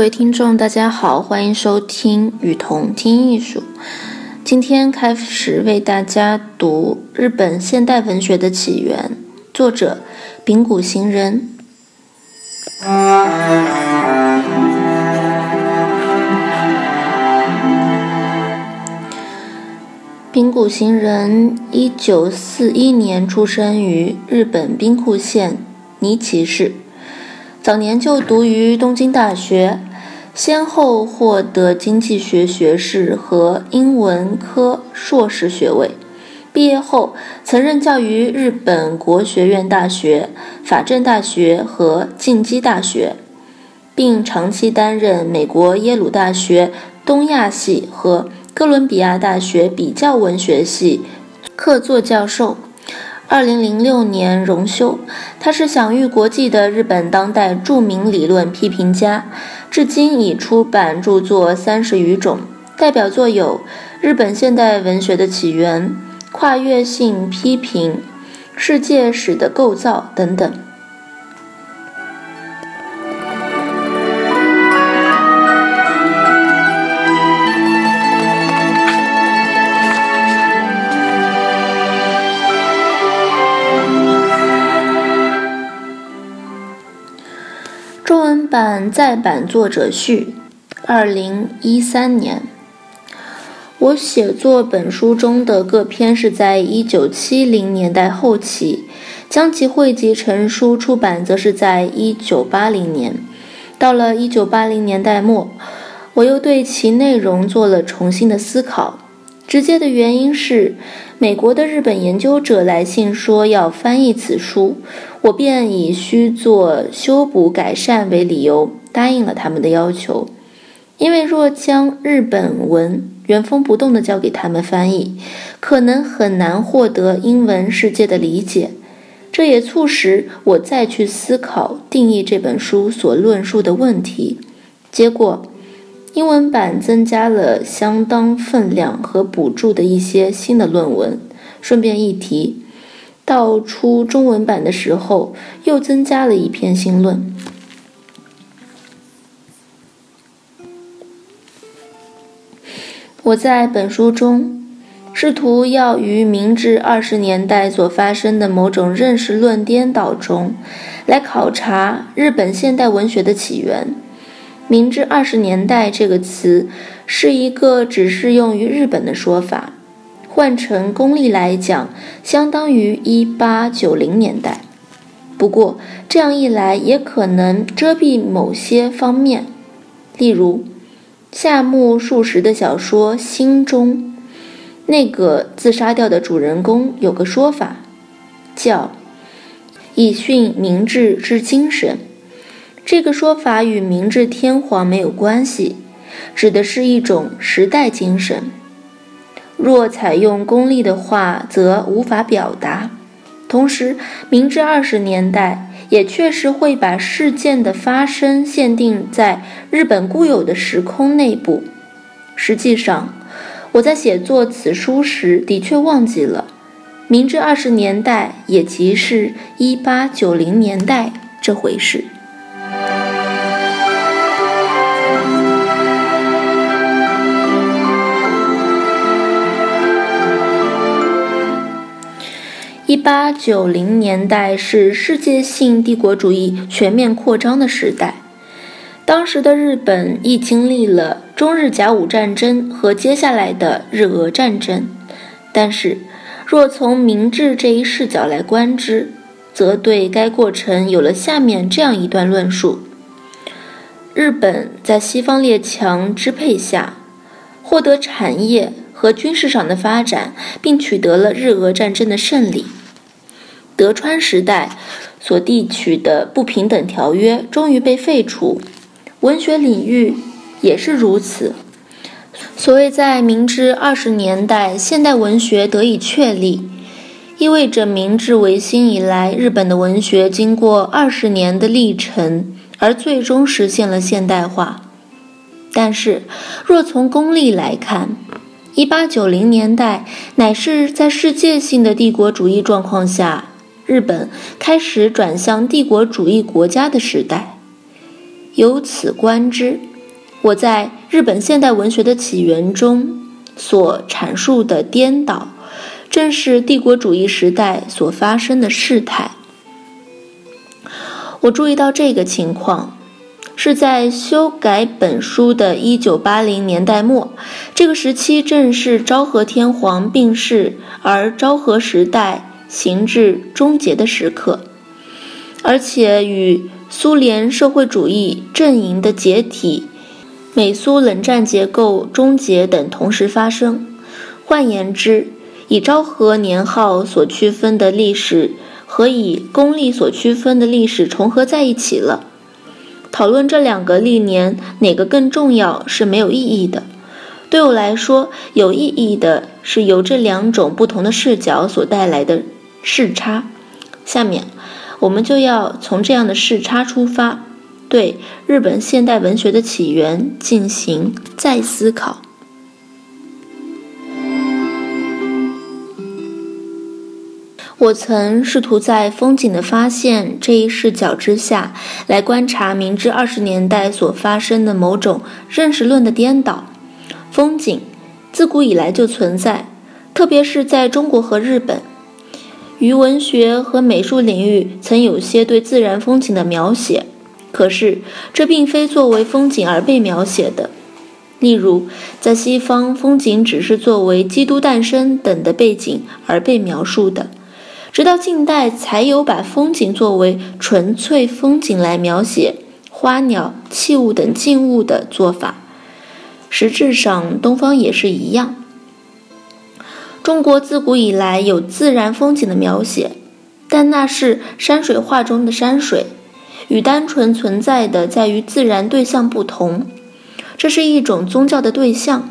各位听众，大家好，欢迎收听雨桐听艺术。今天开始为大家读日本现代文学的起源，作者丙谷行人。丙谷行人，一九四一年出生于日本兵库县尼崎市。早年就读于东京大学，先后获得经济学学士和英文科硕士学位。毕业后，曾任教于日本国学院大学、法政大学和近畿大学，并长期担任美国耶鲁大学东亚系和哥伦比亚大学比较文学系客座教授。二零零六年荣休，他是享誉国际的日本当代著名理论批评家，至今已出版著作三十余种，代表作有《日本现代文学的起源》《跨越性批评》《世界史的构造》等等。再版作者序，二零一三年。我写作本书中的各篇是在一九七零年代后期，将其汇集成书出版，则是在一九八零年。到了一九八零年代末，我又对其内容做了重新的思考。直接的原因是，美国的日本研究者来信说要翻译此书，我便以需做修补改善为理由，答应了他们的要求。因为若将日本文原封不动地交给他们翻译，可能很难获得英文世界的理解。这也促使我再去思考定义这本书所论述的问题。结果。英文版增加了相当分量和补助的一些新的论文。顺便一提，到出中文版的时候，又增加了一篇新论。我在本书中试图要于明治二十年代所发生的某种认识论颠倒中，来考察日本现代文学的起源。明治二十年代这个词是一个只适用于日本的说法，换成公历来讲，相当于一八九零年代。不过这样一来，也可能遮蔽某些方面，例如夏目漱石的小说《心中》，那个自杀掉的主人公有个说法，叫“以训明治之精神”。这个说法与明治天皇没有关系，指的是一种时代精神。若采用功利的话，则无法表达。同时，明治二十年代也确实会把事件的发生限定在日本固有的时空内部。实际上，我在写作此书时的确忘记了，明治二十年代也即是一八九零年代这回事。八九零年代是世界性帝国主义全面扩张的时代，当时的日本亦经历了中日甲午战争和接下来的日俄战争。但是，若从明治这一视角来观之，则对该过程有了下面这样一段论述：日本在西方列强支配下。获得产业和军事上的发展，并取得了日俄战争的胜利。德川时代所缔取的不平等条约终于被废除，文学领域也是如此。所谓在明治二十年代现代文学得以确立，意味着明治维新以来日本的文学经过二十年的历程，而最终实现了现代化。但是，若从功利来看，一八九零年代乃是在世界性的帝国主义状况下。日本开始转向帝国主义国家的时代。由此观之，我在日本现代文学的起源中所阐述的颠倒，正是帝国主义时代所发生的事态。我注意到这个情况，是在修改本书的一九八零年代末，这个时期正是昭和天皇病逝，而昭和时代。行至终结的时刻，而且与苏联社会主义阵营的解体、美苏冷战结构终结等同时发生。换言之，以昭和年号所区分的历史和以公历所区分的历史重合在一起了。讨论这两个历年哪个更重要是没有意义的。对我来说，有意义的是由这两种不同的视角所带来的。视差，下面我们就要从这样的视差出发，对日本现代文学的起源进行再思考。我曾试图在风景的发现这一视角之下来观察明治二十年代所发生的某种认识论的颠倒。风景自古以来就存在，特别是在中国和日本。于文学和美术领域曾有些对自然风景的描写，可是这并非作为风景而被描写的。例如，在西方，风景只是作为基督诞生等的背景而被描述的，直到近代才有把风景作为纯粹风景来描写花鸟、器物等静物的做法。实质上，东方也是一样。中国自古以来有自然风景的描写，但那是山水画中的山水，与单纯存在的在于自然对象不同。这是一种宗教的对象。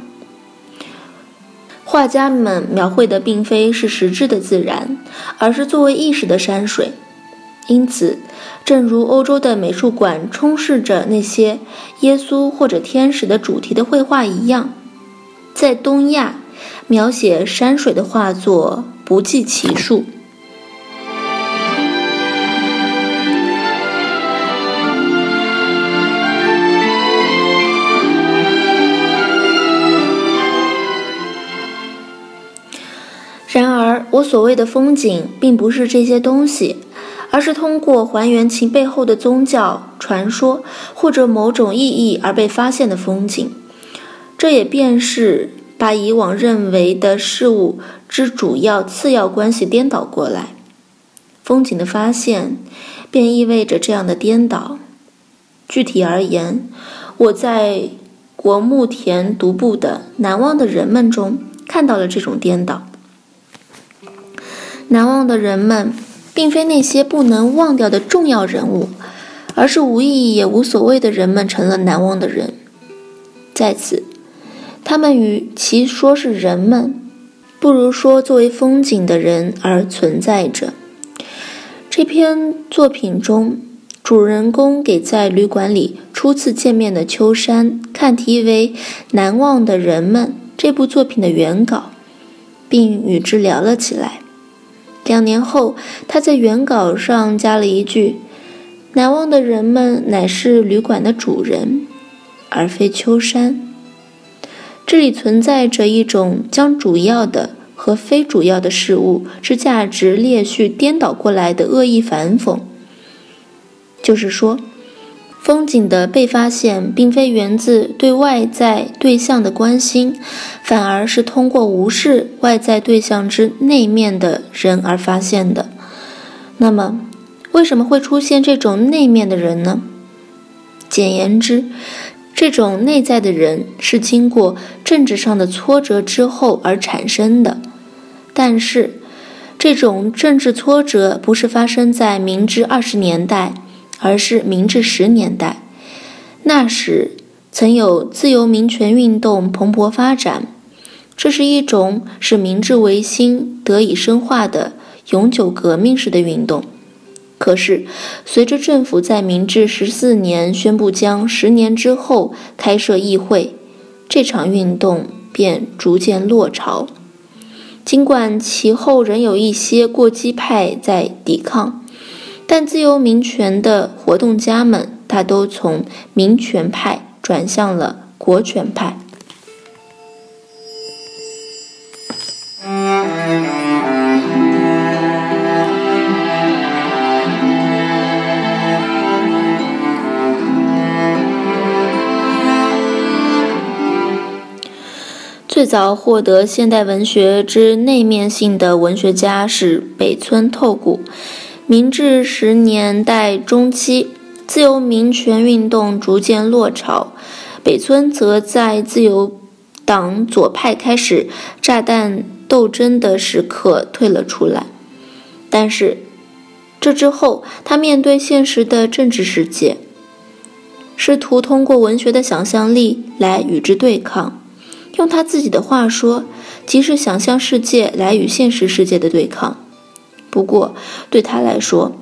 画家们描绘的并非是实质的自然，而是作为意识的山水。因此，正如欧洲的美术馆充斥着那些耶稣或者天使的主题的绘画一样，在东亚。描写山水的画作不计其数。然而，我所谓的风景，并不是这些东西，而是通过还原其背后的宗教传说或者某种意义而被发现的风景。这也便是。把以往认为的事物之主要次要关系颠倒过来，风景的发现便意味着这样的颠倒。具体而言，我在国木田独步的《难忘的人们》中看到了这种颠倒。难忘的人们，并非那些不能忘掉的重要人物，而是无意义也无所谓的人们成了难忘的人。在此。他们与其说是人们，不如说作为风景的人而存在着。这篇作品中，主人公给在旅馆里初次见面的秋山看题为《难忘的人们》这部作品的原稿，并与之聊了起来。两年后，他在原稿上加了一句：“难忘的人们乃是旅馆的主人，而非秋山。”这里存在着一种将主要的和非主要的事物之价值列序颠倒过来的恶意反讽。就是说，风景的被发现并非源自对外在对象的关心，反而是通过无视外在对象之内面的人而发现的。那么，为什么会出现这种内面的人呢？简言之。这种内在的人是经过政治上的挫折之后而产生的，但是这种政治挫折不是发生在明治二十年代，而是明治十年代。那时曾有自由民权运动蓬勃发展，这是一种使明治维新得以深化的永久革命式的运动。可是，随着政府在明治十四年宣布将十年之后开设议会，这场运动便逐渐落潮。尽管其后仍有一些过激派在抵抗，但自由民权的活动家们大都从民权派转向了国权派。最早获得现代文学之内面性的文学家是北村透谷。明治十年代中期，自由民权运动逐渐落潮，北村则在自由党左派开始炸弹斗争的时刻退了出来。但是，这之后，他面对现实的政治世界，试图通过文学的想象力来与之对抗。用他自己的话说，即是想象世界来与现实世界的对抗。不过，对他来说，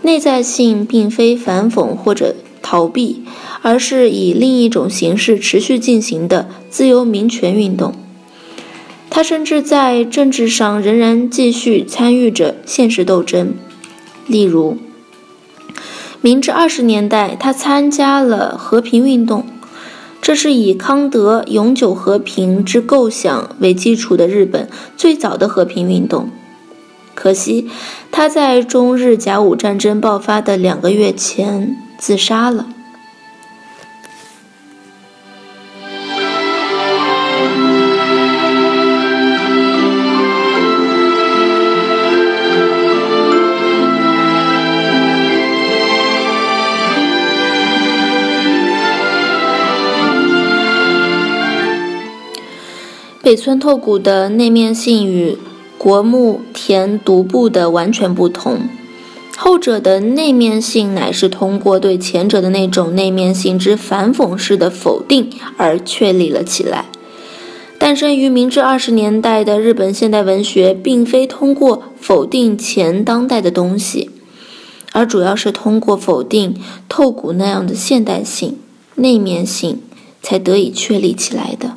内在性并非反讽或者逃避，而是以另一种形式持续进行的自由民权运动。他甚至在政治上仍然继续参与着现实斗争。例如，明治二十年代，他参加了和平运动。这是以康德永久和平之构想为基础的日本最早的和平运动。可惜，他在中日甲午战争爆发的两个月前自杀了。北村透谷的内面性与国木田独步的完全不同，后者的内面性乃是通过对前者的那种内面性之反讽式的否定而确立了起来。诞生于明治二十年代的日本现代文学，并非通过否定前当代的东西，而主要是通过否定透谷那样的现代性、内面性，才得以确立起来的。